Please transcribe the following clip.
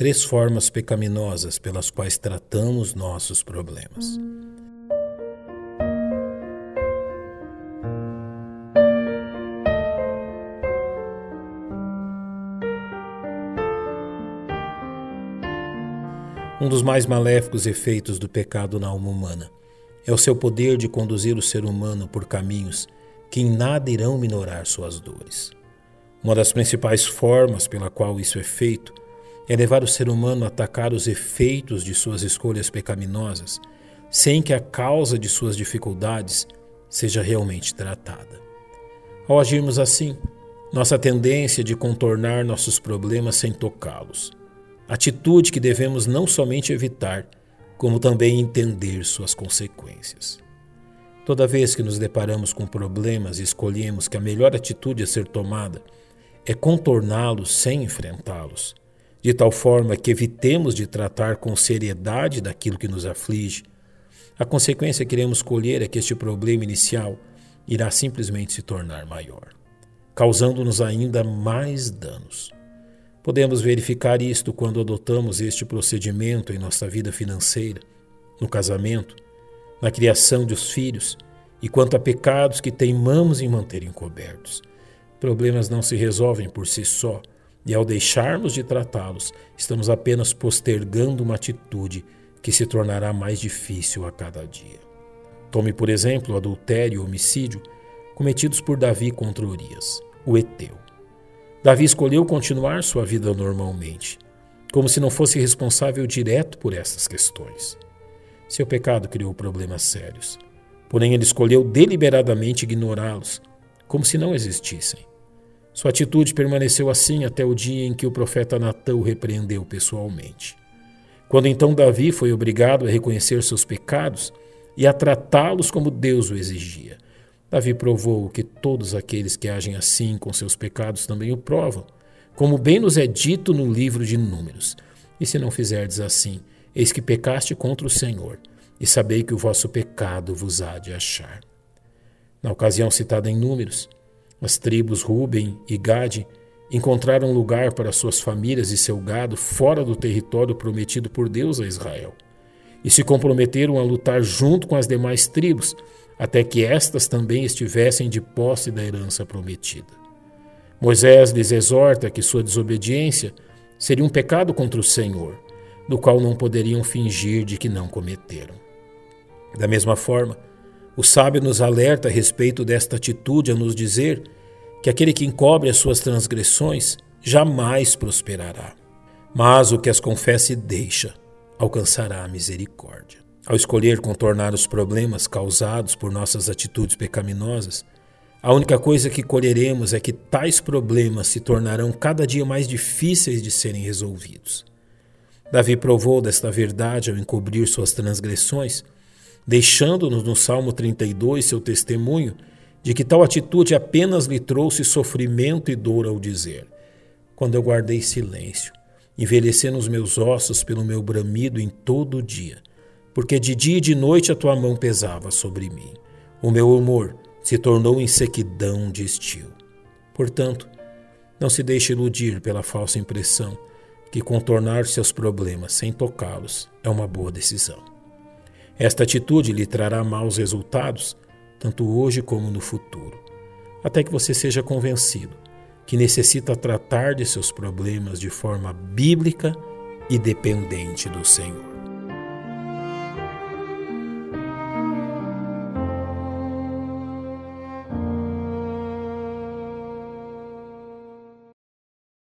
três formas pecaminosas pelas quais tratamos nossos problemas. Um dos mais maléficos efeitos do pecado na alma humana é o seu poder de conduzir o ser humano por caminhos que em nada irão minorar suas dores. Uma das principais formas pela qual isso é feito é levar o ser humano a atacar os efeitos de suas escolhas pecaminosas, sem que a causa de suas dificuldades seja realmente tratada. Ao agirmos assim, nossa tendência de contornar nossos problemas sem tocá-los atitude que devemos não somente evitar, como também entender suas consequências. Toda vez que nos deparamos com problemas e escolhemos que a melhor atitude a ser tomada é contorná-los sem enfrentá-los, de tal forma que evitemos de tratar com seriedade daquilo que nos aflige, a consequência que iremos colher é que este problema inicial irá simplesmente se tornar maior, causando-nos ainda mais danos. Podemos verificar isto quando adotamos este procedimento em nossa vida financeira, no casamento, na criação dos filhos e quanto a pecados que teimamos em manter encobertos. Problemas não se resolvem por si só, e ao deixarmos de tratá-los, estamos apenas postergando uma atitude que se tornará mais difícil a cada dia. Tome, por exemplo, o adultério e o homicídio cometidos por Davi contra Urias, o Eteu. Davi escolheu continuar sua vida normalmente, como se não fosse responsável direto por essas questões. Seu pecado criou problemas sérios, porém ele escolheu deliberadamente ignorá-los, como se não existissem. Sua atitude permaneceu assim até o dia em que o profeta Natã o repreendeu pessoalmente. Quando então Davi foi obrigado a reconhecer seus pecados e a tratá-los como Deus o exigia, Davi provou que todos aqueles que agem assim com seus pecados também o provam, como bem nos é dito no livro de Números. E se não fizerdes assim, eis que pecaste contra o Senhor, e sabei que o vosso pecado vos há de achar. Na ocasião citada em Números, as tribos Ruben e Gade encontraram lugar para suas famílias e seu gado fora do território prometido por Deus a Israel, e se comprometeram a lutar junto com as demais tribos até que estas também estivessem de posse da herança prometida. Moisés lhes exorta que sua desobediência seria um pecado contra o Senhor, do qual não poderiam fingir de que não cometeram. Da mesma forma, o sábio nos alerta a respeito desta atitude a nos dizer que aquele que encobre as suas transgressões jamais prosperará, mas o que as confessa e deixa alcançará a misericórdia. Ao escolher contornar os problemas causados por nossas atitudes pecaminosas, a única coisa que colheremos é que tais problemas se tornarão cada dia mais difíceis de serem resolvidos. Davi provou desta verdade ao encobrir suas transgressões, deixando-nos no Salmo 32 seu testemunho de que tal atitude apenas lhe trouxe sofrimento e dor ao dizer: Quando eu guardei silêncio, envelhecendo os meus ossos pelo meu bramido em todo o dia, porque de dia e de noite a tua mão pesava sobre mim. O meu humor se tornou em sequidão de estio. Portanto, não se deixe iludir pela falsa impressão que contornar seus problemas sem tocá-los é uma boa decisão. Esta atitude lhe trará maus resultados, tanto hoje como no futuro, até que você seja convencido que necessita tratar de seus problemas de forma bíblica e dependente do Senhor.